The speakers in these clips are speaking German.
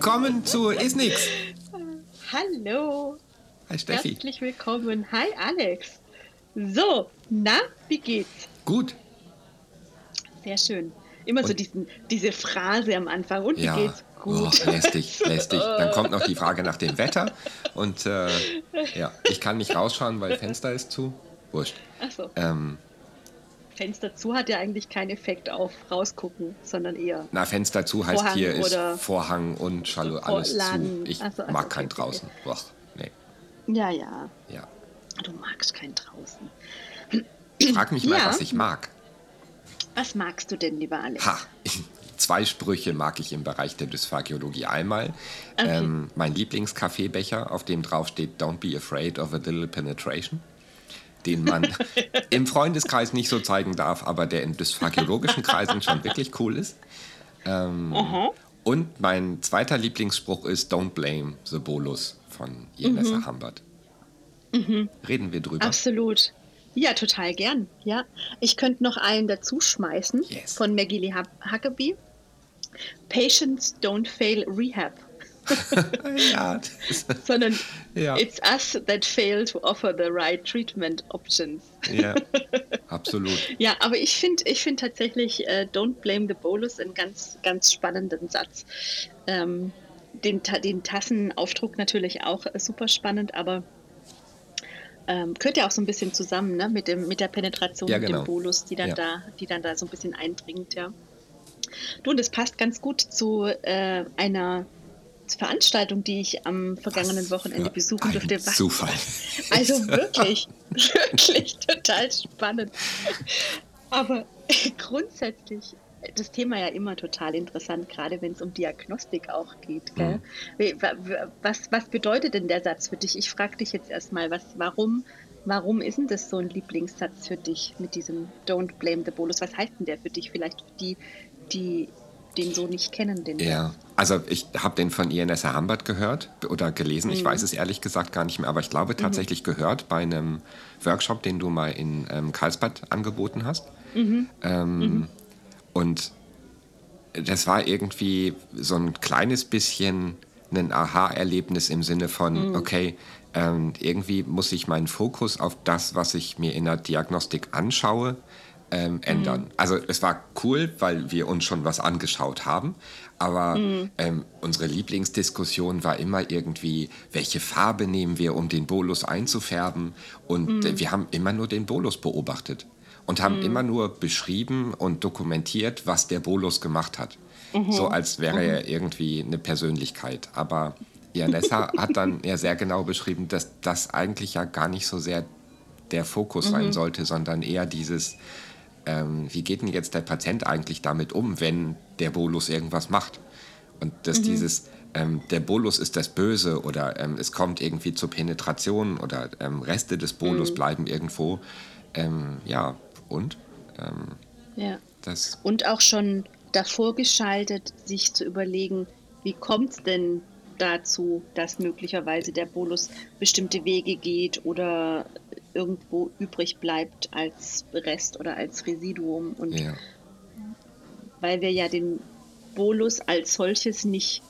Willkommen zu Ist Nix. Hallo. Hi Steffi. Herzlich willkommen. Hi Alex. So, na, wie geht's? Gut. Sehr schön. Immer so diesen, diese Phrase am Anfang. Und Ja. wie geht's? Gut. Oh, lästig, lästig. Dann kommt noch die Frage nach dem Wetter. Und äh, ja, ich kann nicht rausschauen, weil Fenster ist zu. Wurscht. Achso, Ähm, Fenster zu hat ja eigentlich keinen Effekt auf rausgucken, sondern eher. na, Fenster zu heißt Vorhang hier ist Vorhang und Schalo alles zu. Vorladen. Ich Ach so, ach so, mag okay, kein okay, draußen. Boah, nee. Ja, ja. Ja. Du magst kein draußen. Frag mich mal, Ja. was ich mag. Was magst du denn, lieber Alex? Ha! Zwei Sprüche mag ich im Bereich der Dysphagiologie. Einmal Okay. ähm, mein Lieblingskaffeebecher, auf dem drauf steht Don't be afraid of a little penetration. Den man im Freundeskreis nicht so zeigen darf, aber der in dysphagiologischen Kreisen schon wirklich cool ist. Ähm, und mein zweiter Lieblingsspruch ist Don't blame the bolus von Jenessa Hambert. Reden wir drüber. Absolut. Ja, total gern. Ja, ich könnte noch einen dazu schmeißen Yes. von Maggie Lee Huck- Huckabee. Patients don't fail rehab, ja, sondern Ja. it's us that fail to offer the right treatment options. ja, absolut. Ja, aber ich finde ich find tatsächlich äh, Don't Blame the Bolus einen ganz, ganz spannenden Satz. Ähm, den, den Tassenaufdruck natürlich auch äh, super spannend, aber ähm, gehört ja auch so ein bisschen zusammen ne? mit, dem, mit der Penetration Ja, mit genau. dem Bolus, die dann, Ja. da, die dann da so ein bisschen eindringt, ja. Du, und das passt ganz gut zu äh, einer Veranstaltung, die ich am vergangenen Wochenende besuchen durfte. Was- Zufall. also wirklich, wirklich total spannend. Aber grundsätzlich das Thema ja immer total interessant, gerade wenn es um Diagnostik auch geht. Gell? Wa- Was, was bedeutet denn der Satz für dich? Ich frage dich jetzt erstmal, was, warum, warum ist denn das so ein Lieblingssatz für dich mit diesem Don't blame the bolus? Was heißt denn der für dich? Vielleicht die, die den so nicht kennen, den Ja, also ich habe den von Ianessa Hambert gehört oder gelesen. Mhm. Ich weiß es ehrlich gesagt gar nicht mehr, aber ich glaube tatsächlich gehört bei einem Workshop, den du mal in ähm, Karlsbad angeboten hast. Mhm. Ähm, Und das war irgendwie so ein kleines bisschen ein Aha-Erlebnis im Sinne von, okay, ähm, irgendwie muss ich meinen Fokus auf das, was ich mir in der Diagnostik anschaue, ähm, ändern. Also es war cool, weil wir uns schon was angeschaut haben, aber ähm, unsere Lieblingsdiskussion war immer irgendwie, welche Farbe nehmen wir, um den Bolus einzufärben? Und äh, wir haben immer nur den Bolus beobachtet und haben immer nur beschrieben und dokumentiert, was der Bolus gemacht hat. So als wäre er irgendwie eine Persönlichkeit. Aber Janessa hat dann ja sehr genau beschrieben, dass das eigentlich ja gar nicht so sehr der Fokus sein sollte, sondern eher dieses, ähm, wie geht denn jetzt der Patient eigentlich damit um, wenn der Bolus irgendwas macht? Und dass dieses, ähm, der Bolus ist das Böse oder ähm, es kommt irgendwie zur Penetration oder ähm, Reste des Bolus bleiben irgendwo. Ähm, ja, und? Ähm, Ja. das, Und auch schon davor geschaltet, sich zu überlegen, wie kommt es denn dazu, dass möglicherweise der Bolus bestimmte Wege geht oder irgendwo übrig bleibt als Rest oder als Residuum. Und ja. weil wir ja den Bolus als solches nicht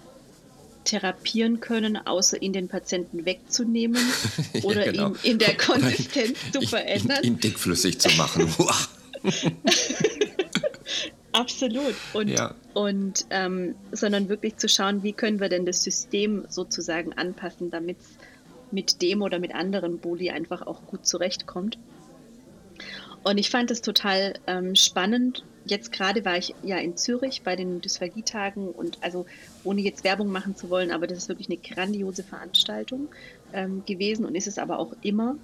therapieren können, außer ihn den Patienten wegzunehmen oder Ja, genau. ihn in der Konsistenz zu ihn- verändern. Ihn, ihn dickflüssig zu machen. Absolut. Und, Ja. und ähm, sondern wirklich zu schauen, wie können wir denn das System sozusagen anpassen, damit es mit dem oder mit anderen Boli einfach auch gut zurechtkommt. Und ich fand es total ähm, spannend. Jetzt gerade war ich ja in Zürich bei den Dysphagietagen und also ohne jetzt Werbung machen zu wollen, aber das ist wirklich eine grandiose Veranstaltung ähm, gewesen und ist es aber auch immer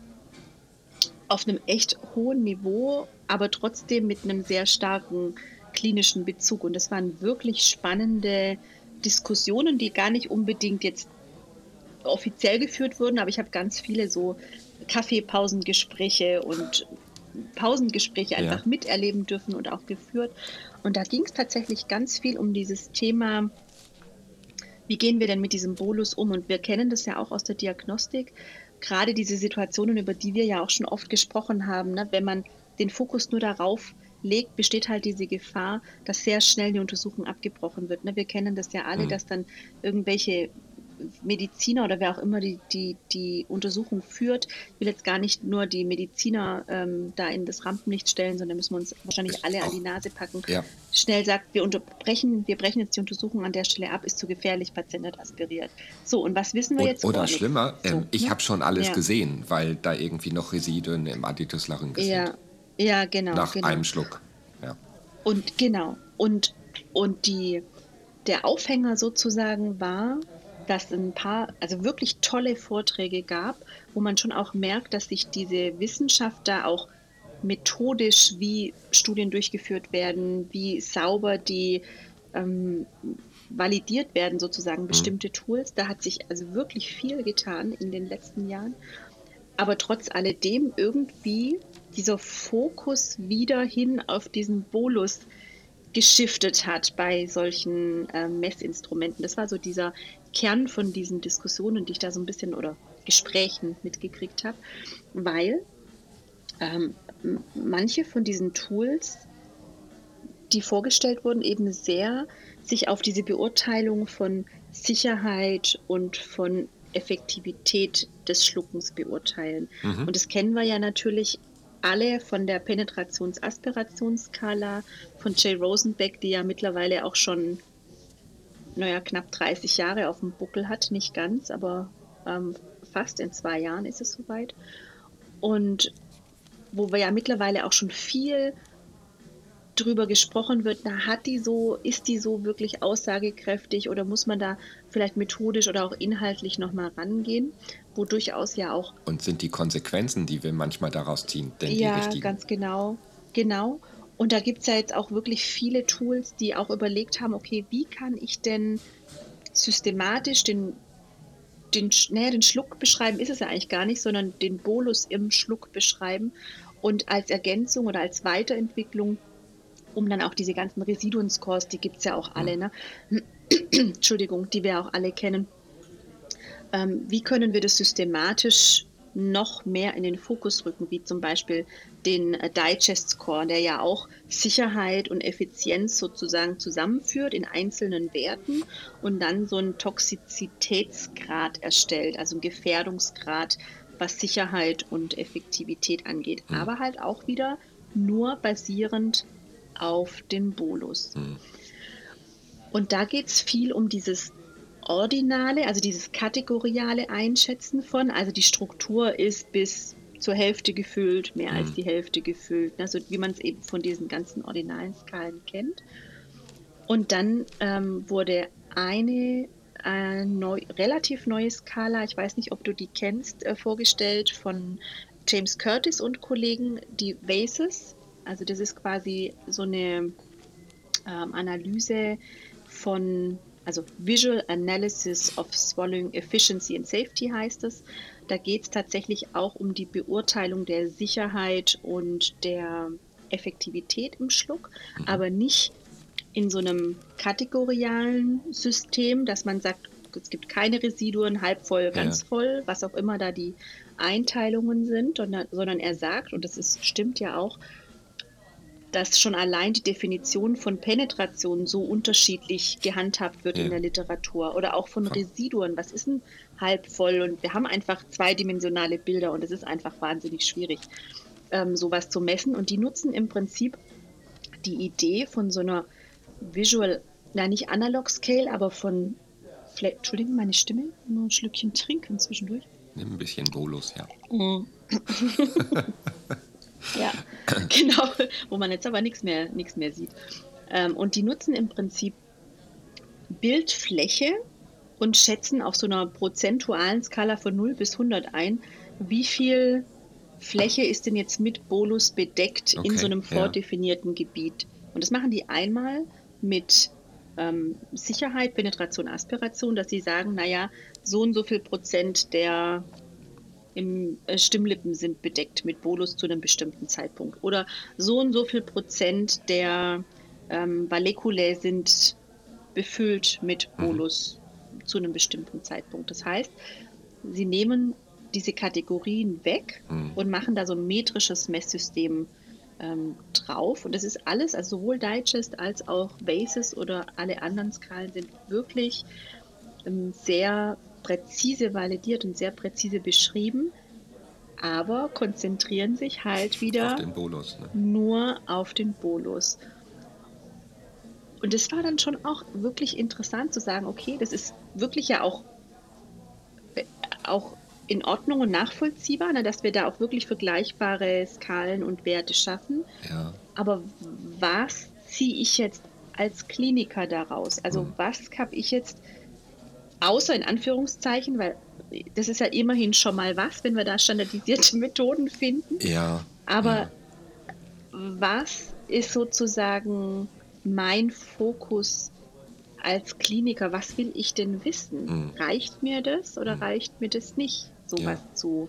auf einem echt hohen Niveau, aber trotzdem mit einem sehr starken klinischen Bezug. Und das waren wirklich spannende Diskussionen, die gar nicht unbedingt jetzt offiziell geführt wurden, aber ich habe ganz viele so Kaffeepausengespräche und Pausengespräche einfach Ja. miterleben dürfen und auch geführt. Und da ging es tatsächlich ganz viel um dieses Thema, wie gehen wir denn mit diesem Bolus um? Und wir kennen das ja auch aus der Diagnostik, gerade diese Situationen, über die wir ja auch schon oft gesprochen haben, ne? wenn man den Fokus nur darauf legt, besteht halt diese Gefahr, dass sehr schnell die Untersuchung abgebrochen wird. Ne? Wir kennen das ja alle, Mhm. dass dann irgendwelche Mediziner oder wer auch immer die, die, die Untersuchung führt, will jetzt gar nicht nur die Mediziner ähm, da in das Rampenlicht stellen, sondern müssen wir uns wahrscheinlich alle an die Nase packen. Ja. Schnell sagt, wir unterbrechen, wir brechen jetzt die Untersuchung an der Stelle ab, ist zu gefährlich, Patient wird aspiriert. So, und was wissen wir jetzt? oder vornix? schlimmer, ähm, So, ich ne? habe schon alles Ja. gesehen, weil da irgendwie noch Residuen im Additus larynx Ja, sind. ja, genau. Nach genau. einem Schluck. Ja. Und genau. Und, und die, der Aufhänger sozusagen war, dass ein paar, also wirklich tolle Vorträge gab, wo man schon auch merkt, dass sich diese Wissenschaft da auch methodisch, wie Studien durchgeführt werden, wie sauber die ähm, validiert werden, sozusagen bestimmte Tools. Da hat sich also wirklich viel getan in den letzten Jahren. Aber trotz alledem irgendwie dieser Fokus wieder hin auf diesen Bolus geschiftet hat bei solchen äh, Messinstrumenten. Das war so dieser Kern von diesen Diskussionen, die ich da so ein bisschen oder Gesprächen mitgekriegt habe, weil ähm, manche von diesen Tools, die vorgestellt wurden, eben sehr sich auf diese Beurteilung von Sicherheit und von Effektivität des Schluckens beurteilen. Mhm. Und das kennen wir ja natürlich alle von der Penetrations-Aspirationsskala von Jay Rosenbeck, die ja mittlerweile auch schon naja, knapp 30 Jahre auf dem Buckel hat, nicht ganz, aber ähm, fast in zwei Jahren ist es soweit. Und wo wir ja mittlerweile auch schon viel drüber gesprochen wird, na, hat die so, ist die so wirklich aussagekräftig oder muss man da vielleicht methodisch oder auch inhaltlich nochmal rangehen, wo durchaus ja auch Und sind die Konsequenzen, die wir manchmal daraus ziehen, denn die ja, richtigen? ganz genau. Genau. Und da gibt es ja jetzt auch wirklich viele Tools, die auch überlegt haben, okay, wie kann ich denn systematisch den, den, naja, den Schluck beschreiben, ist es ja eigentlich gar nicht, sondern den Bolus im Schluck beschreiben und als Ergänzung oder als Weiterentwicklung, um dann auch diese ganzen Residuen-Scores, die gibt es ja auch alle, ne? Entschuldigung, die wir auch alle kennen. Ähm, wie können wir das systematisch noch mehr in den Fokus rücken, wie zum Beispiel den äh, Digest Score, der ja auch Sicherheit und Effizienz sozusagen zusammenführt in einzelnen Werten und dann so einen Toxizitätsgrad erstellt, also einen Gefährdungsgrad, was Sicherheit und Effektivität angeht, aber halt auch wieder nur basierend auf den Bolus. Und da geht es viel um dieses Ordinale, also dieses kategoriale Einschätzen von, also die Struktur ist bis zur Hälfte gefüllt, mehr als die Hälfte gefüllt, also wie man es eben von diesen ganzen ordinalen Skalen kennt. Und dann ähm, wurde eine äh, neu, relativ neue Skala, ich weiß nicht, ob du die kennst, äh, vorgestellt von James Curtis und Kollegen, die VASES. Also das ist quasi so eine ähm, Analyse von, also Visual Analysis of Swallowing Efficiency and Safety heißt es. Da geht es tatsächlich auch um die Beurteilung der Sicherheit und der Effektivität im Schluck, aber nicht in so einem kategorialen System, dass man sagt, es gibt keine Residuen, halb voll, ganz Ja. voll, was auch immer da die Einteilungen sind, sondern, sondern er sagt, und das ist, stimmt ja auch, dass schon allein die Definition von Penetration so unterschiedlich gehandhabt wird Ja. in der Literatur oder auch von. Residuen. Was ist denn halb voll? Und wir haben einfach zweidimensionale Bilder und es ist einfach wahnsinnig schwierig, ähm, sowas zu messen. Und die nutzen im Prinzip die Idee von so einer Visual, na nicht Analog Scale, aber von, vielleicht, Entschuldigung, meine Stimme, nur ein Schlückchen trinken zwischendurch. Nimm ein bisschen Bolus, ja. Ja, genau, wo man jetzt aber nichts mehr, nichts mehr sieht. Ähm, und die nutzen im Prinzip Bildfläche und schätzen auf so einer prozentualen Skala von 0 bis 100 ein, wie viel Fläche ist denn jetzt mit Bolus bedeckt in Okay, so einem ja. vordefinierten Gebiet. Und das machen die einmal mit ähm, Sicherheit, Penetration, Aspiration, dass sie sagen, naja, so und so viel Prozent der im äh, Stimmlippen sind bedeckt mit Bolus zu einem bestimmten Zeitpunkt. Oder so und so viel Prozent der ähm, Valleculae sind befüllt mit Bolus zu einem bestimmten Zeitpunkt. Das heißt, sie nehmen diese Kategorien weg Mhm. und machen da so ein metrisches Messsystem ähm, drauf. Und das ist alles, also sowohl Digest als auch Basis oder alle anderen Skalen sind wirklich ähm, sehr präzise validiert und sehr präzise beschrieben, aber konzentrieren sich halt wieder auf Bolus, ne? nur auf den Bolus. Und es war dann schon auch wirklich interessant zu sagen, okay, das ist wirklich ja auch, äh, auch in Ordnung und nachvollziehbar, ne, dass wir da auch wirklich vergleichbare Skalen und Werte schaffen. Ja. Aber was ziehe ich jetzt als Kliniker daraus? Also Mhm. was habe ich jetzt, außer in Anführungszeichen, weil das ist ja immerhin schon mal was, wenn wir da standardisierte Methoden finden. Ja. Aber ja. was ist sozusagen mein Fokus als Kliniker? Was will ich denn wissen? Mhm. Reicht mir das oder reicht mir das nicht, sowas Ja. zu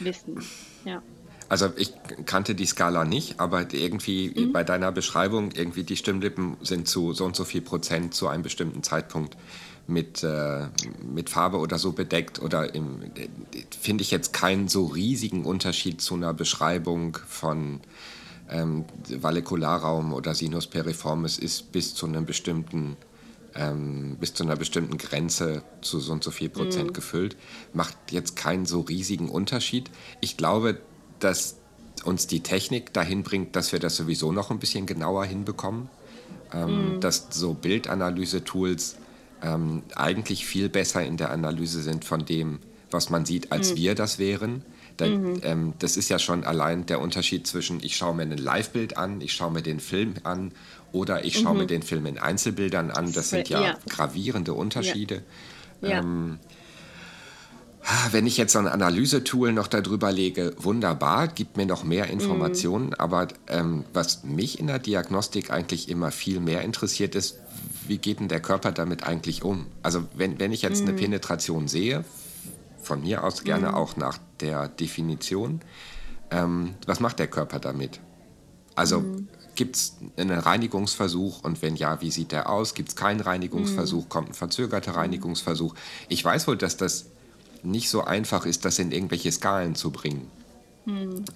wissen? Ja. Also ich kannte die Skala nicht, aber irgendwie Mhm. bei deiner Beschreibung, irgendwie die Stimmlippen sind zu so und so viel Prozent zu einem bestimmten Zeitpunkt mit, äh, mit Farbe oder so bedeckt oder äh, finde ich jetzt keinen so riesigen Unterschied zu einer Beschreibung von ähm, Valikularraum oder Sinus periformis ist bis zu einem bestimmten ähm, bis zu einer bestimmten Grenze zu so und so viel Prozent gefüllt. Macht jetzt keinen so riesigen Unterschied. Ich glaube, dass uns die Technik dahin bringt, dass wir das sowieso noch ein bisschen genauer hinbekommen. Ähm, Dass so Bildanalyse-Tools ähm, eigentlich viel besser in der Analyse sind von dem, was man sieht, als wir das wären. Da, ähm, das ist ja schon allein der Unterschied zwischen, ich schaue mir ein Live-Bild an, ich schaue mir den Film an oder ich schaue mir den Film in Einzelbildern an. Das sind ja, Ja. gravierende Unterschiede. Ja. Ähm, Wenn ich jetzt so ein Analysetool noch darüber lege, wunderbar, gibt mir noch mehr Informationen. Aber ähm, was mich in der Diagnostik eigentlich immer viel mehr interessiert, ist, wie geht denn der Körper damit eigentlich um? Also wenn, wenn ich jetzt eine Penetration sehe, von mir aus gerne auch nach der Definition, ähm, was macht der Körper damit? Also gibt es einen Reinigungsversuch und wenn ja, wie sieht der aus? Gibt es keinen Reinigungsversuch? Kommt ein verzögerter Reinigungsversuch? Ich weiß wohl, dass das nicht so einfach ist, das in irgendwelche Skalen zu bringen.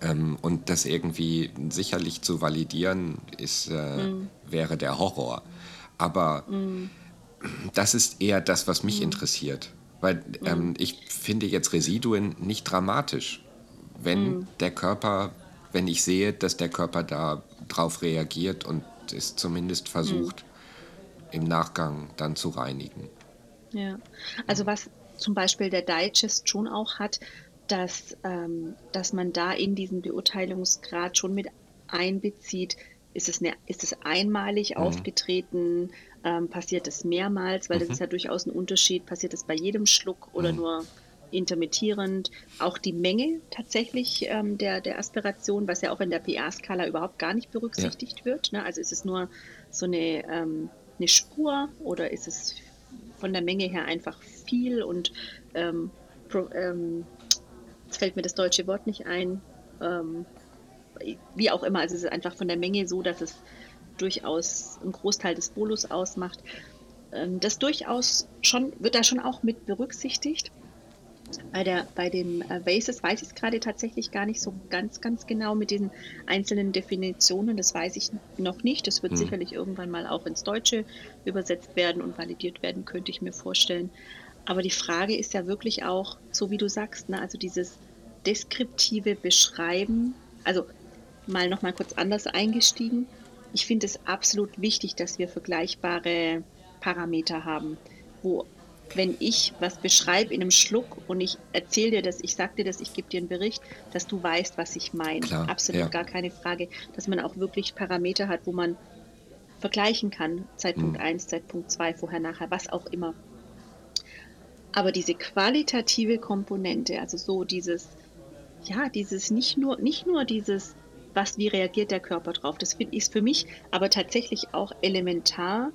Ähm, und das irgendwie sicherlich zu validieren, ist, äh, wäre der Horror. Aber das ist eher das, was mich interessiert. Weil ähm, ich finde jetzt Residuen nicht dramatisch. Wenn der Körper, wenn ich sehe, dass der Körper da drauf reagiert und es zumindest versucht, im Nachgang dann zu reinigen. Ja, also was zum Beispiel der Digest schon auch hat, dass, ähm, dass man da in diesen Beurteilungsgrad schon mit einbezieht, ist es, eine, ist es einmalig aufgetreten, ähm, passiert es mehrmals, weil das ist ja durchaus ein Unterschied, passiert es bei jedem Schluck oder nur intermittierend. Auch die Menge tatsächlich ähm, der, der Aspiration, was ja auch in der PA-Skala überhaupt gar nicht berücksichtigt wird. Ne? Also ist es nur so eine, ähm, eine Spur oder ist es von der Menge her einfach viel und ähm, pro, ähm, jetzt fällt mir das deutsche Wort nicht ein. Wie auch immer, also es ist einfach von der Menge so, dass es durchaus einen Großteil des Bolus ausmacht. Ähm, das durchaus schon, wird da schon auch mit berücksichtigt. Bei, der, bei den äh, Bases weiß ich es gerade tatsächlich gar nicht so ganz, ganz genau mit diesen einzelnen Definitionen. Das weiß ich noch nicht. Das wird Hm. sicherlich irgendwann mal auch ins Deutsche übersetzt werden und validiert werden, könnte ich mir vorstellen. Aber die Frage ist ja wirklich auch, so wie du sagst, ne, also dieses deskriptive Beschreiben, also mal noch mal kurz anders eingestiegen. Ich finde es absolut wichtig, dass wir vergleichbare Parameter haben, wo wenn ich was beschreibe in einem Schluck und ich erzähle dir das, ich sage dir das, ich gebe dir einen Bericht, dass du weißt, was ich meine. Absolut ja. gar keine Frage, dass man auch wirklich Parameter hat, wo man vergleichen kann, Zeitpunkt 1, Zeitpunkt 2, vorher, nachher, was auch immer. Aber diese qualitative Komponente, also so dieses, ja, dieses nicht nur, nicht nur dieses, was, wie reagiert der Körper drauf, das finde ich für mich aber tatsächlich auch elementar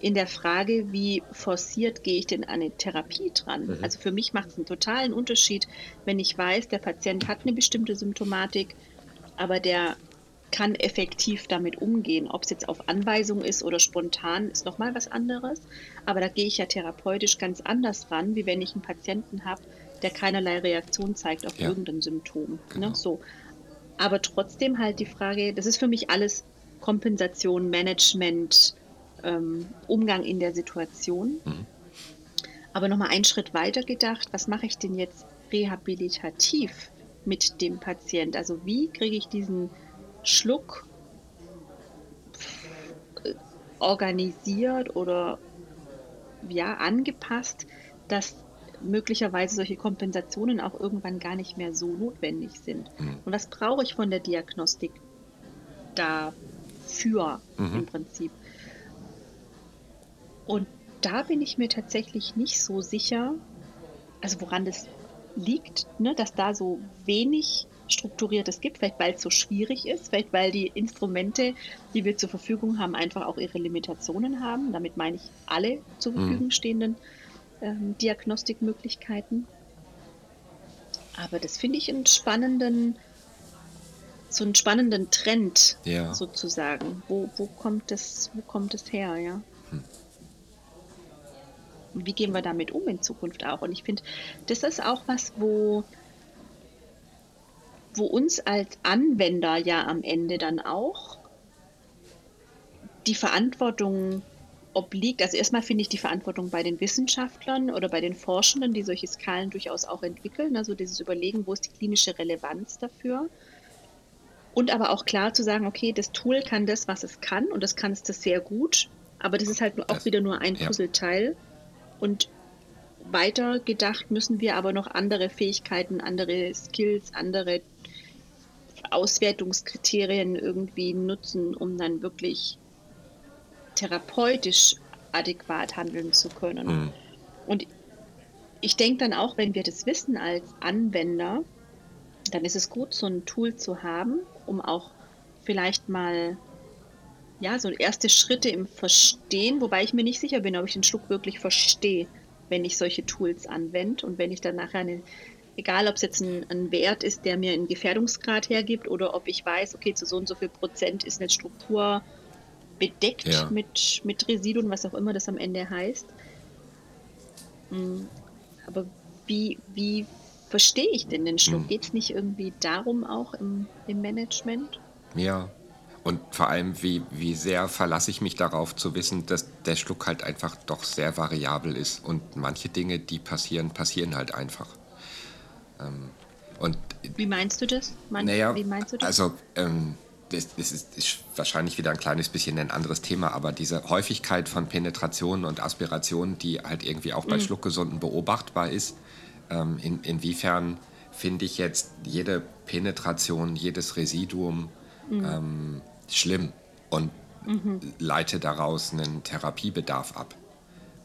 in der Frage, wie forciert gehe ich denn an eine Therapie dran? Also für mich macht es einen totalen Unterschied, wenn ich weiß, der Patient hat eine bestimmte Symptomatik, aber der kann effektiv damit umgehen. Ob es jetzt auf Anweisung ist oder spontan, ist nochmal was anderes. Aber da gehe ich ja therapeutisch ganz anders ran, wie wenn ich einen Patienten habe, der keinerlei Reaktion zeigt auf Ja. irgendein Symptom. Genau. Ne? So. Aber trotzdem halt die Frage, das ist für mich alles Kompensation, Management, ähm, Umgang in der Situation. Mhm. Aber nochmal einen Schritt weiter gedacht, was mache ich denn jetzt rehabilitativ mit dem Patient? Also wie kriege ich diesen Schluck äh, organisiert oder ja, angepasst, dass möglicherweise solche Kompensationen auch irgendwann gar nicht mehr so notwendig sind. Mhm. Und was brauche ich von der Diagnostik dafür mhm. im Prinzip? Und da bin ich mir tatsächlich nicht so sicher, also woran das liegt, ne, dass da so wenig Strukturiertes gibt, vielleicht weil es so schwierig ist, vielleicht weil die Instrumente, die wir zur Verfügung haben, einfach auch ihre Limitationen haben. Damit meine ich alle zur mhm. Verfügung stehenden ähm, Diagnostikmöglichkeiten. Aber das finde ich einen spannenden, so einen spannenden Trend ja. sozusagen. Wo, wo kommt das, wo kommt das her, ja? Hm. Und wie gehen wir damit um in Zukunft auch? Und ich finde, das ist auch was, wo, wo uns als Anwender ja am Ende dann auch die Verantwortung obliegt. Also erstmal finde ich die Verantwortung bei den Wissenschaftlern oder bei den Forschenden, die solche Skalen durchaus auch entwickeln. Also dieses Überlegen, wo ist die klinische Relevanz dafür? Und aber auch klar zu sagen, okay, das Tool kann das, was es kann und das kann es das sehr gut, aber das ist halt auch wieder nur ein Puzzleteil. Und weiter gedacht müssen wir aber noch andere Fähigkeiten, andere Skills, andere Auswertungskriterien irgendwie nutzen, um dann wirklich therapeutisch adäquat handeln zu können. Mhm. Und ich denke dann auch, wenn wir das wissen als Anwender, dann ist es gut, so ein Tool zu haben, um auch vielleicht mal ja, so erste Schritte im Verstehen, wobei ich mir nicht sicher bin, ob ich den Schluck wirklich verstehe, wenn ich solche Tools anwende und wenn ich dann nachher eine, egal ob es jetzt ein, ein, Wert ist, der mir einen Gefährdungsgrad hergibt oder ob ich weiß, okay, zu so und so viel Prozent ist eine Struktur bedeckt ja. mit, mit Residuen, was auch immer das am Ende heißt. Hm, aber wie, wie verstehe ich denn den Schluck? Hm. Geht es nicht irgendwie darum auch im, im Management? Ja, und vor allem, wie, wie sehr verlasse ich mich darauf zu wissen, dass der Schluck halt einfach doch sehr variabel ist. Und manche Dinge, die passieren, passieren halt einfach. Ähm, und, wie meinst du das? Man, naja, wie meinst du das? Also, ähm, das, das ist, ist, wahrscheinlich wieder ein kleines bisschen ein anderes Thema, aber diese Häufigkeit von Penetrationen und Aspirationen, die halt irgendwie auch bei mhm. Schluckgesunden beobachtbar ist, ähm, in, inwiefern finde ich jetzt jede Penetration, jedes Residuum mhm. ähm, schlimm und mhm. leite daraus einen Therapiebedarf ab.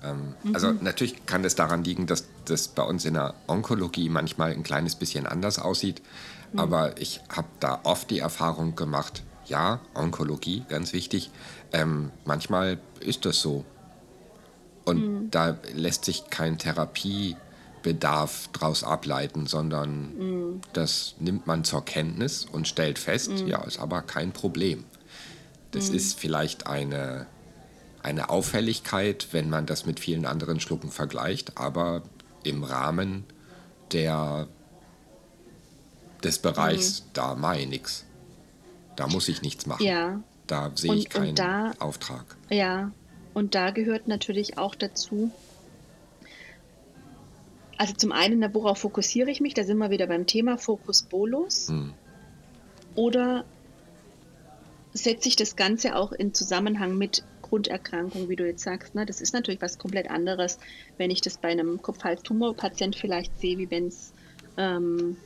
Ähm, mhm. Also natürlich kann es daran liegen, dass das bei uns in der Onkologie manchmal ein kleines bisschen anders aussieht. Mhm. Aber ich habe da oft die Erfahrung gemacht, ja, Onkologie, ganz wichtig. Ähm, manchmal ist das so. Und mhm. da lässt sich kein Therapiebedarf daraus ableiten, sondern mhm. das nimmt man zur Kenntnis und stellt fest, mhm. ja, ist aber kein Problem. Das mhm. ist vielleicht eine, eine Auffälligkeit, wenn man das mit vielen anderen Schlucken vergleicht, aber im Rahmen der, des Bereichs, mhm. da mache ich nichts. Da muss ich nichts machen. Ja. Da sehe ich keinen da, Auftrag. Ja, und da gehört natürlich auch dazu, also zum einen, worauf fokussiere ich mich? Da sind wir wieder beim Thema Fokus Bolus. Hm. Oder setze ich das Ganze auch in Zusammenhang mit Grunderkrankung, wie du jetzt sagst. Ne? Das ist natürlich was komplett anderes, wenn ich das bei einem Kopf-Hals-Tumor-Patient vielleicht sehe, wie wenn es ähm,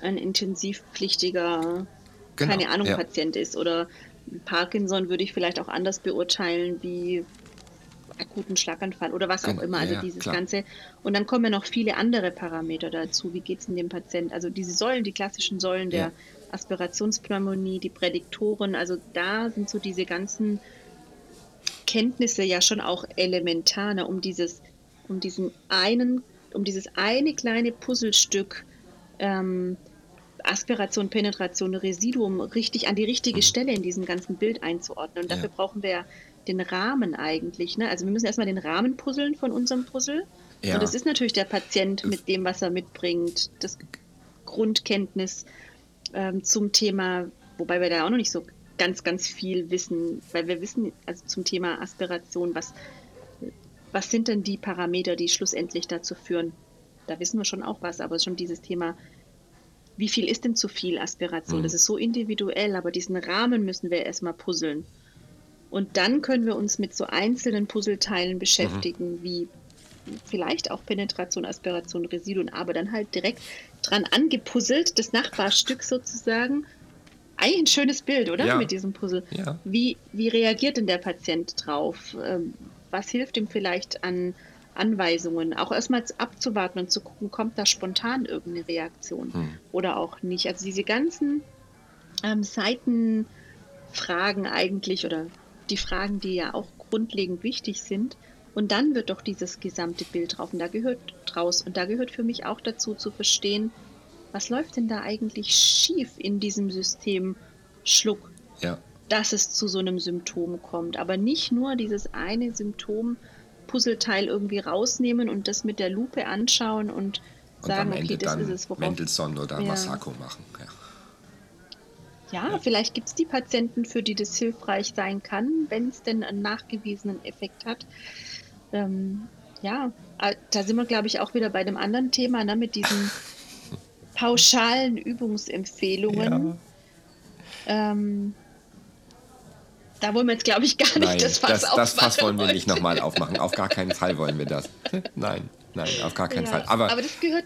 ein intensivpflichtiger, genau, keine Ahnung, ja. Patient ist. Oder Parkinson würde ich vielleicht auch anders beurteilen wie akuten Schlaganfall oder was auch genau, immer. Also ja, dieses klar. Ganze. Und dann kommen ja noch viele andere Parameter dazu. Wie geht es dem Patienten? Also diese Säulen, die klassischen Säulen der ja. Aspirationspneumonie, die Prädiktoren, also da sind so diese ganzen Kenntnisse ja schon auch elementar, ne, um dieses, um diesen einen, um dieses eine kleine Puzzlestück ähm, Aspiration, Penetration, Residuum richtig an die richtige mhm. Stelle in diesem ganzen Bild einzuordnen. Und dafür ja. brauchen wir den Rahmen eigentlich. Ne? Also wir müssen erstmal den Rahmen puzzeln von unserem Puzzle. Ja. Und das ist natürlich der Patient mit dem, was er mitbringt, das Grundkenntnis ähm, zum Thema, wobei wir da auch noch nicht so ganz, ganz viel wissen, weil wir wissen, also zum Thema Aspiration, was, was sind denn die Parameter, die schlussendlich dazu führen? Da wissen wir schon auch was, aber schon dieses Thema, wie viel ist denn zu viel Aspiration? Mhm. Das ist so individuell, aber diesen Rahmen müssen wir erstmal puzzeln. Und dann können wir uns mit so einzelnen Puzzleteilen beschäftigen, mhm. wie vielleicht auch Penetration, Aspiration, Residuen, aber dann halt direkt dran angepuzzelt, das Nachbarstück sozusagen. Eigentlich ein schönes Bild, oder? Ja. Mit diesem Puzzle. Ja. Wie, wie reagiert denn der Patient drauf? Ähm, was hilft ihm vielleicht an Anweisungen? Auch erstmal abzuwarten und zu gucken, kommt da spontan irgendeine Reaktion hm. oder auch nicht. Also diese ganzen ähm, Seitenfragen eigentlich oder die Fragen, die ja auch grundlegend wichtig sind, und dann wird doch dieses gesamte Bild drauf und da gehört draus. Und da gehört für mich auch dazu zu verstehen, was läuft denn da eigentlich schief in diesem System Schluck, ja. dass es zu so einem Symptom kommt. Aber nicht nur dieses eine Symptom Puzzleteil irgendwie rausnehmen und das mit der Lupe anschauen und, und sagen, okay, das ist es, worauf... Mendelssohn oder ja. Masako machen. Ja. Ja, ja. vielleicht gibt es die Patienten, für die das hilfreich sein kann, wenn es denn einen nachgewiesenen Effekt hat ähm, ja, äh, da sind wir, glaube ich, auch wieder bei dem anderen Thema, ne, mit diesen pauschalen Übungsempfehlungen. Ja. Ähm, da wollen wir jetzt, glaube ich, gar nicht nein, das Fass das, aufmachen. Das Fass wollen wir nicht nochmal aufmachen. Auf gar keinen Fall wollen wir das. Nein, nein, auf gar keinen ja, Fall. Aber, aber das gehört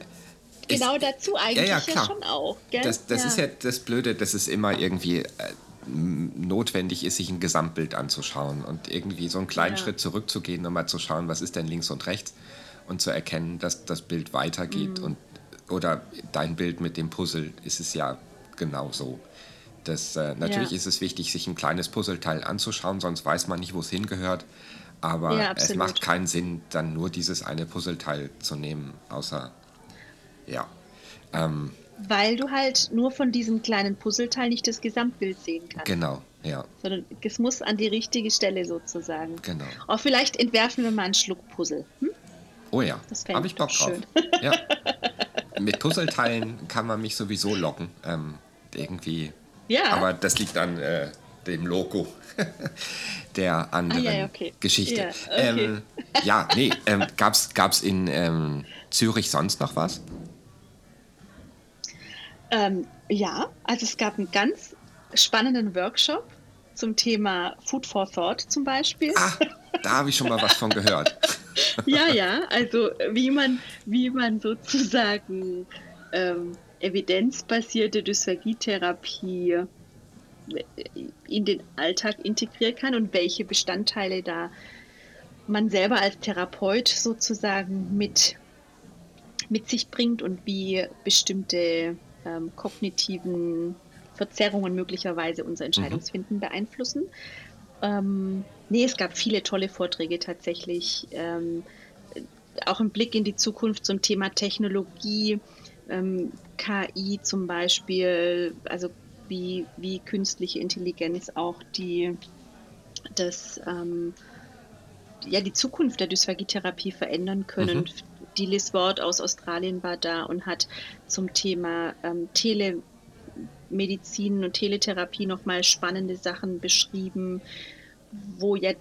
genau dazu eigentlich ja, ja, klar. ja schon auch. Gell? Das, das ist ja das Blöde, das ist immer irgendwie. Äh, notwendig ist, sich ein Gesamtbild anzuschauen und irgendwie so einen kleinen ja. Schritt zurückzugehen, um mal zu schauen, was ist denn links und rechts und zu erkennen, dass das Bild weitergeht. Mhm. Und, oder dein Bild mit dem Puzzle ist es ja genauso. Das, äh, natürlich ja. ist es wichtig, sich ein kleines Puzzleteil anzuschauen, sonst weiß man nicht, wo es hingehört. Aber ja, es macht keinen Sinn, dann nur dieses eine Puzzleteil zu nehmen, außer ja. Ähm, weil du halt nur von diesem kleinen Puzzleteil nicht das Gesamtbild sehen kannst. Genau, ja. Sondern es muss an die richtige Stelle sozusagen. Genau. Auch vielleicht entwerfen wir mal einen Schluck Puzzle. Hm? Oh ja, habe ich Bock drauf. Ja. Mit Puzzleteilen kann man mich sowieso locken. Ähm, irgendwie. Ja. Aber das liegt an äh, dem Logo der anderen ah, ja, okay. Geschichte. Ja, okay. ähm, ja nee, ähm, gab es in ähm, Zürich sonst noch was? Ähm, ja, also es gab einen ganz spannenden Workshop zum Thema Food for Thought zum Beispiel. Ah, da habe ich schon mal was von gehört. ja, ja, also wie man, wie man sozusagen ähm, evidenzbasierte Dysphagietherapie in den Alltag integrieren kann und welche Bestandteile da man selber als Therapeut sozusagen mit, mit sich bringt und wie bestimmte ähm, kognitiven Verzerrungen möglicherweise unser Entscheidungsfinden mhm. beeinflussen. Ähm, nee, es gab viele tolle Vorträge tatsächlich. Ähm, auch ein Blick in die Zukunft zum Thema Technologie, ähm, KI zum Beispiel, also wie, wie künstliche Intelligenz auch die, das, ähm, ja, die Zukunft der Dysphagietherapie verändern können. Mhm die Liz Ward aus Australien war da und hat zum Thema ähm, Telemedizin und Teletherapie nochmal spannende Sachen beschrieben, wo jetzt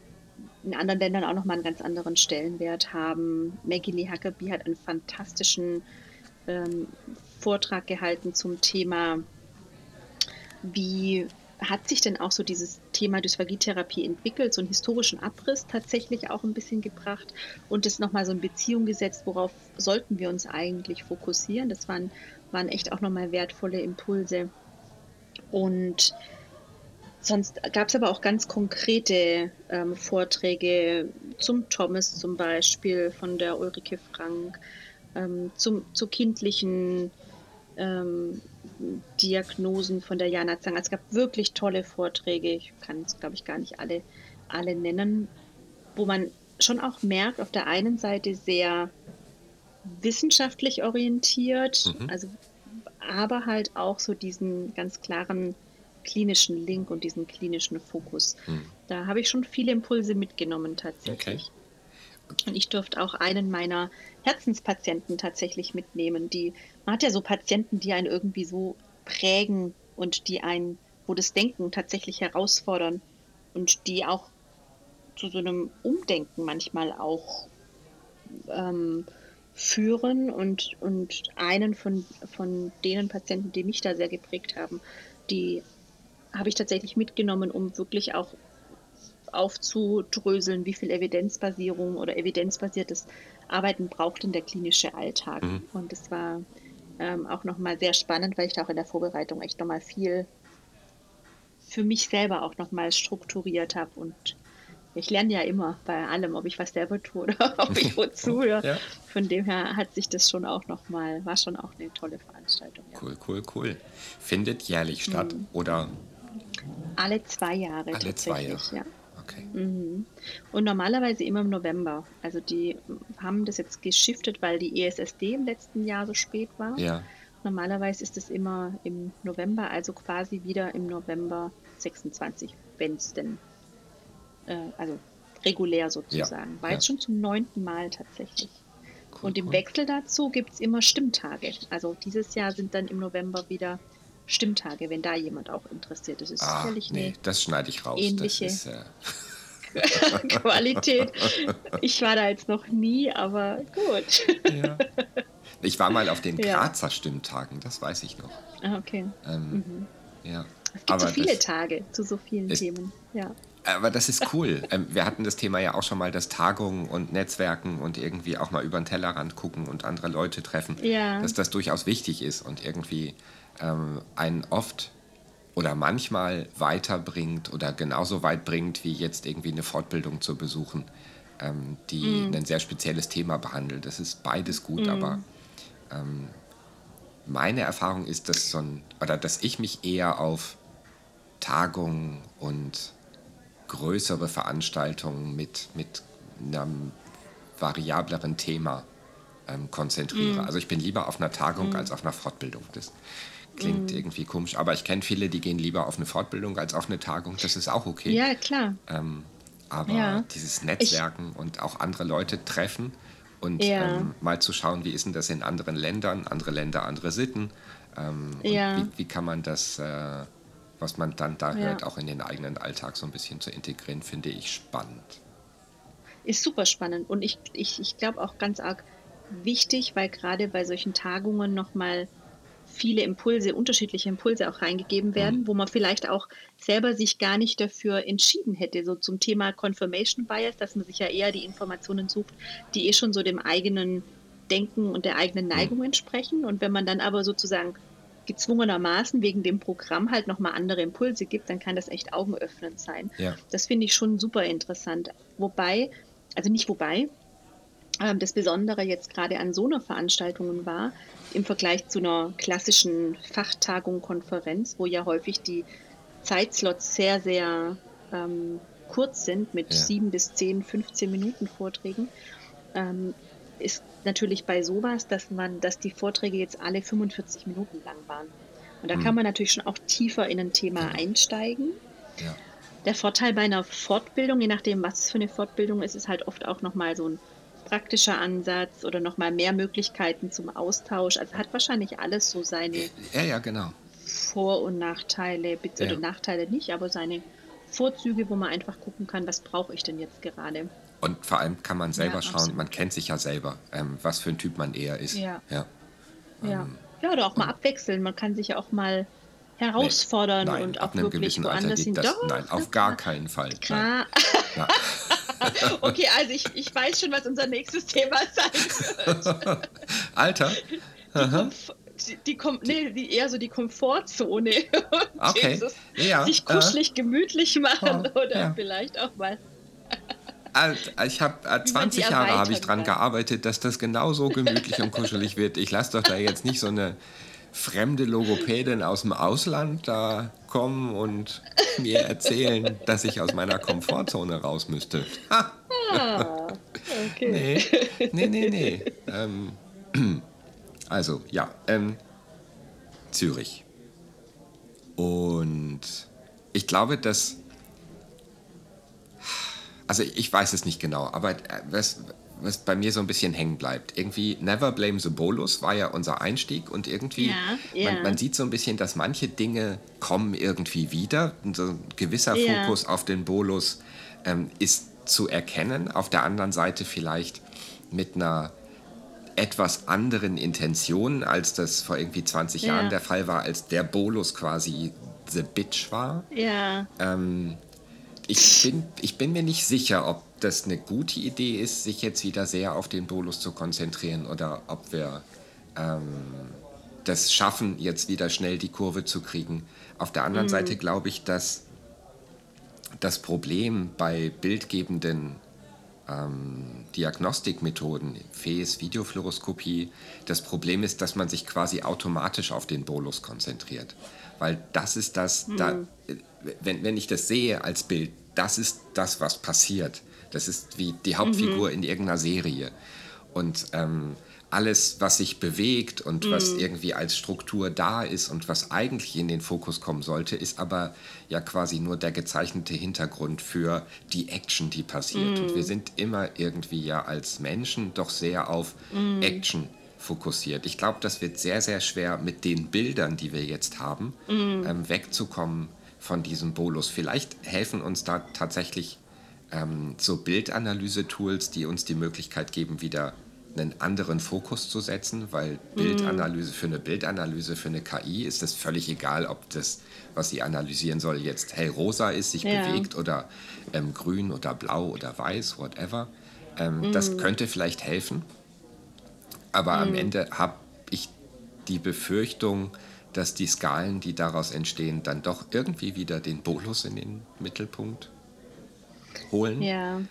in anderen Ländern auch nochmal einen ganz anderen Stellenwert haben. Maggie Lee Huckabee hat einen fantastischen ähm, Vortrag gehalten zum Thema, wie hat sich denn auch so dieses Thema Dysphagietherapie entwickelt, so einen historischen Abriss tatsächlich auch ein bisschen gebracht und es nochmal so in Beziehung gesetzt, worauf sollten wir uns eigentlich fokussieren. Das waren, waren echt auch nochmal wertvolle Impulse. Und sonst gab es aber auch ganz konkrete ähm, Vorträge zum Thomas zum Beispiel von der Ulrike Frank, ähm, zum, zu kindlichen ähm, Diagnosen von der Jana Zang. Es gab wirklich tolle Vorträge. Ich kann es, glaube ich, gar nicht alle, alle nennen, wo man schon auch merkt, auf der einen Seite sehr wissenschaftlich orientiert, mhm. also aber halt auch so diesen ganz klaren klinischen Link und diesen klinischen Fokus. Mhm. Da habe ich schon viele Impulse mitgenommen tatsächlich. Okay. Und ich durfte auch einen meiner Herzenspatienten tatsächlich mitnehmen. Die, man hat ja so Patienten, die einen irgendwie so prägen und die einen, wo das Denken tatsächlich herausfordern und die auch zu so einem Umdenken manchmal auch ähm, führen und, und einen von, von denen Patienten, die mich da sehr geprägt haben, die habe ich tatsächlich mitgenommen, um wirklich auch aufzudröseln, wie viel Evidenzbasierung oder evidenzbasiertes Arbeiten braucht denn der klinische Alltag. Mhm. Und es war ähm, auch nochmal sehr spannend, weil ich da auch in der Vorbereitung echt nochmal viel für mich selber auch nochmal strukturiert habe und ich lerne ja immer bei allem, ob ich was selber tue oder ob ich wo zuhöre. ja. Von dem her hat sich das schon auch nochmal, war schon auch eine tolle Veranstaltung. Ja. Cool, cool, cool. Findet jährlich statt mhm. oder? Alle zwei Jahre Alle zwei Jahre. ja. Okay. Mhm. Und normalerweise immer im November. Also die haben das jetzt geschiftet, weil die ESSD im letzten Jahr so spät war. Ja. Normalerweise ist es immer im November, also quasi wieder im November 26, wenn es denn äh, also regulär sozusagen. Ja, War ja. jetzt schon zum neunten Mal tatsächlich. Cool, und im cool. Wechsel dazu gibt es immer Stimmtage. Also dieses Jahr sind dann im November wieder Stimmtage, wenn da jemand auch interessiert ist. ist ah, sicherlich nee, das schneide ich raus. Ähnliche ist, äh Qualität. Ich war da jetzt noch nie, aber gut. Ja. Ich war mal auf den Grazer ja. Stimmtagen, das weiß ich noch. Ah, okay. Ähm, mhm. Ja. Es gibt aber so viele Tage zu so vielen Themen. Ja. Aber das ist cool. Ähm, wir hatten das Thema ja auch schon mal, dass Tagungen und Netzwerken und irgendwie auch mal über den Tellerrand gucken und andere Leute treffen, ja. dass das durchaus wichtig ist und irgendwie ähm, einen oft oder manchmal weiterbringt oder genauso weit bringt, wie jetzt irgendwie eine Fortbildung zu besuchen, ähm, die mm. ein sehr spezielles Thema behandelt. Das ist beides gut, mm. aber ähm, meine Erfahrung ist, dass so ein, oder dass ich mich eher auf Tagungen und größere Veranstaltungen mit, mit einem variableren Thema ähm, konzentriere. Mm. Also ich bin lieber auf einer Tagung mm. als auf einer Fortbildung. Das klingt mm. irgendwie komisch, aber ich kenne viele, die gehen lieber auf eine Fortbildung als auf eine Tagung. Das ist auch okay. Ja, klar. Ähm, aber ja. dieses Netzwerken ich, und auch andere Leute treffen und ja. ähm, mal zu schauen, wie ist denn das in anderen Ländern, andere Länder, andere Sitten. Ähm, ja. wie, wie, kann man das äh, was man dann da hört, auch in den eigenen Alltag so ein bisschen zu integrieren, finde ich spannend. Ist super spannend und ich, ich, ich glaube auch ganz arg wichtig, weil gerade bei solchen Tagungen nochmal viele Impulse, unterschiedliche Impulse auch reingegeben werden, mhm. wo man vielleicht auch selber sich gar nicht dafür entschieden hätte, so zum Thema Confirmation Bias, dass man sich ja eher die Informationen sucht, die eh schon so dem eigenen Denken und der eigenen mhm. Neigung entsprechen. Und wenn man dann aber sozusagen gezwungenermaßen wegen dem Programm halt nochmal andere Impulse gibt, dann kann das echt augenöffnend sein. Ja. Das finde ich schon super interessant. Wobei, also nicht wobei, das Besondere jetzt gerade an so einer Veranstaltung war, im Vergleich zu einer klassischen Fachtagung, Konferenz, wo ja häufig die Zeitslots sehr, sehr ähm, kurz sind mit ja. sieben bis zehn, 15 Minuten Vorträgen, ähm, ist natürlich bei sowas, dass man, dass die Vorträge jetzt alle 45 Minuten lang waren. Und da mhm. kann man natürlich schon auch tiefer in ein Thema ja. einsteigen. Ja. Der Vorteil bei einer Fortbildung, je nachdem, was es für eine Fortbildung ist, ist halt oft auch nochmal so ein praktischer Ansatz oder nochmal mehr Möglichkeiten zum Austausch. Also hat wahrscheinlich alles so seine ja, ja, genau. Vor- und Nachteile, oder ja. Nachteile nicht, aber seine Vorzüge, wo man einfach gucken kann, was brauche ich denn jetzt gerade. Und vor allem kann man selber ja, schauen, man kennt sich ja selber, ähm, was für ein Typ man eher ist. Ja. Ja, ja. Ähm, ja oder auch mal abwechseln. Man kann sich ja auch mal herausfordern nee, nein, und auch wirklich woanders hin. Das, nein, auf gar keinen Fall. Ja. okay, also ich, ich weiß schon, was unser nächstes Thema sein wird. Alter. Die, die, die, nee, die, eher so die Komfortzone. okay. Dieses, ja, sich kuschelig, äh, gemütlich machen oh, oder ja. vielleicht auch mal ich habe 20 äh, Jahre habe ich dran gearbeitet, dass das genauso gemütlich und kuschelig wird. Ich lasse doch da jetzt nicht so eine fremde Logopädin aus dem Ausland da kommen und mir erzählen, dass ich aus meiner Komfortzone raus müsste. Ah, okay. Nee, nee, nee. nee. Ähm, also, ja, ähm, Zürich. Und ich glaube, dass also ich weiß es nicht genau, aber äh, was, was bei mir so ein bisschen hängen bleibt. Irgendwie Never Blame the Bolus war ja unser Einstieg und irgendwie, Ja, ja. Man, man sieht so ein bisschen, dass manche Dinge kommen irgendwie wieder. Und so ein gewisser Ja. Fokus auf den Bolus ähm, ist zu erkennen. Auf der anderen Seite vielleicht mit einer etwas anderen Intention, als das vor irgendwie 20 Ja. Jahren der Fall war, als der Bolus quasi the bitch war. Ja, Ähm, ich, bin, ich bin mir nicht sicher, ob das eine gute Idee ist, sich jetzt wieder sehr auf den Bolus zu konzentrieren oder ob wir ähm, das schaffen, jetzt wieder schnell die Kurve zu kriegen. Auf der anderen Seite glaube ich, dass das Problem bei bildgebenden ähm, Diagnostikmethoden, FES, Videofluoroskopie, das Problem ist, dass man sich quasi automatisch auf den Bolus konzentriert. Weil das ist das, da, äh, wenn, wenn ich das sehe als Bild, das ist das, was passiert. Das ist wie die Hauptfigur in irgendeiner Serie. Und ähm, alles, was sich bewegt und was irgendwie als Struktur da ist und was eigentlich in den Fokus kommen sollte, ist aber ja quasi nur der gezeichnete Hintergrund für die Action, die passiert. Und wir sind immer irgendwie ja als Menschen doch sehr auf Action fokussiert. Ich glaube, das wird sehr, sehr schwer mit den Bildern, die wir jetzt haben, ähm, wegzukommen von diesem Bolus. Vielleicht helfen uns da tatsächlich ähm, so Bildanalyse-Tools, die uns die Möglichkeit geben, wieder einen anderen Fokus zu setzen, weil Bildanalyse für eine Bildanalyse, für eine KI ist es völlig egal, ob das, was sie analysieren soll, jetzt hellrosa ist, sich Ja. bewegt oder ähm, grün oder blau oder weiß, whatever. Ähm, Das könnte vielleicht helfen, aber am Ende habe ich die Befürchtung, dass die Skalen, die daraus entstehen, dann doch irgendwie wieder den Bolus in den Mittelpunkt holen. ja.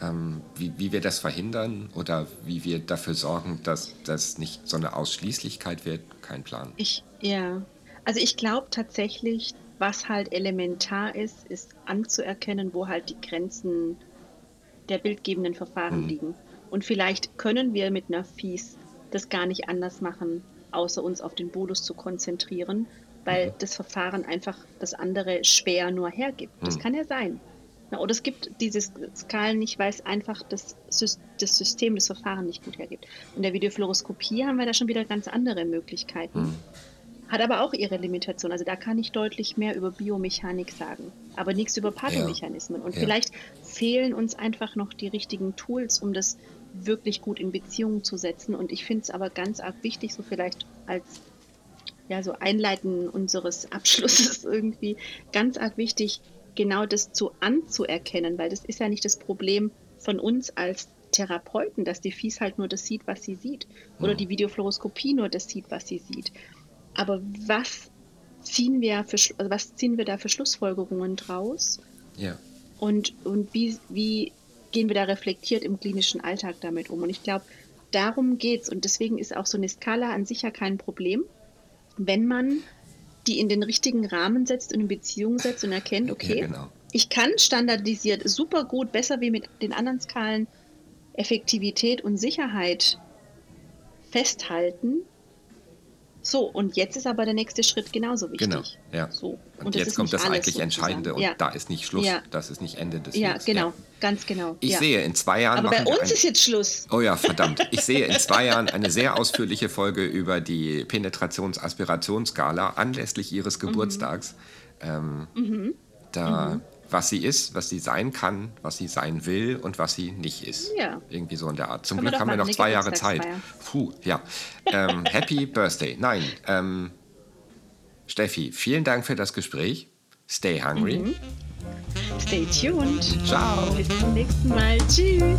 Ähm, wie, wie wir das verhindern oder wie wir dafür sorgen, dass das nicht so eine Ausschließlichkeit wird, kein Plan. Ich, ja. Also ich glaube tatsächlich, was halt elementar ist, ist anzuerkennen, wo halt die Grenzen der bildgebenden Verfahren liegen. Und vielleicht können wir mit einer Fies das gar nicht anders machen, außer uns auf den Bolus zu konzentrieren, weil das Verfahren einfach das andere schwer nur hergibt. Das kann ja sein. Oder es gibt diese Skalen nicht, weil es einfach das, das System, das Verfahren nicht gut hergibt. In der Videofluoroskopie haben wir da schon wieder ganz andere Möglichkeiten. Hat aber auch ihre Limitation. Also da kann ich deutlich mehr über Biomechanik sagen, aber nichts über Pathomechanismen. Und Ja. vielleicht fehlen uns einfach noch die richtigen Tools, um das wirklich gut in Beziehung zu setzen. Und ich finde es aber ganz arg wichtig, so vielleicht als ja, so Einleiten unseres Abschlusses irgendwie ganz arg wichtig, genau das zu anzuerkennen, weil das ist ja nicht das Problem von uns als Therapeuten, dass die Fies halt nur das sieht, was sie sieht. Oder die Videofluoroskopie nur das sieht, was sie sieht. Aber was ziehen wir, für, also was ziehen wir da für Schlussfolgerungen draus? Ja. und, und wie, wie gehen wir da reflektiert im klinischen Alltag damit um? Und ich glaube, darum geht's. Und deswegen ist auch so eine Skala an sich ja kein Problem, wenn man die in den richtigen Rahmen setzt und in Beziehung setzt und erkennt, okay, Ja, genau. ich kann standardisiert super gut, besser wie mit den anderen Skalen, Effektivität und Sicherheit festhalten. So, und jetzt ist aber der nächste Schritt genauso wichtig. Genau, ja. So. Und, das jetzt kommt das eigentlich. Entscheidende und ja. da ist nicht Schluss, Ja. das ist nicht Ende des Ja, Weges. genau, ganz genau. Ich ja. sehe in zwei Jahren Aber bei uns ein- ist jetzt Schluss. Oh ja, verdammt. Ich sehe in zwei Jahren eine sehr ausführliche Folge über die Penetrations-Aspirationsskala anlässlich Mhm. ihres Geburtstags. Ähm, Da, was sie ist, was sie sein kann, was sie sein will und was sie nicht ist. Ja. Irgendwie so in der Art. Zum Glück haben wir noch zwei Jahre Zeit. Puh, ja. Ähm, happy Birthday. Nein. Ähm, Steffi, vielen Dank für das Gespräch. Stay hungry. Mhm. Stay tuned. Ciao. Bis zum nächsten Mal. Tschüss.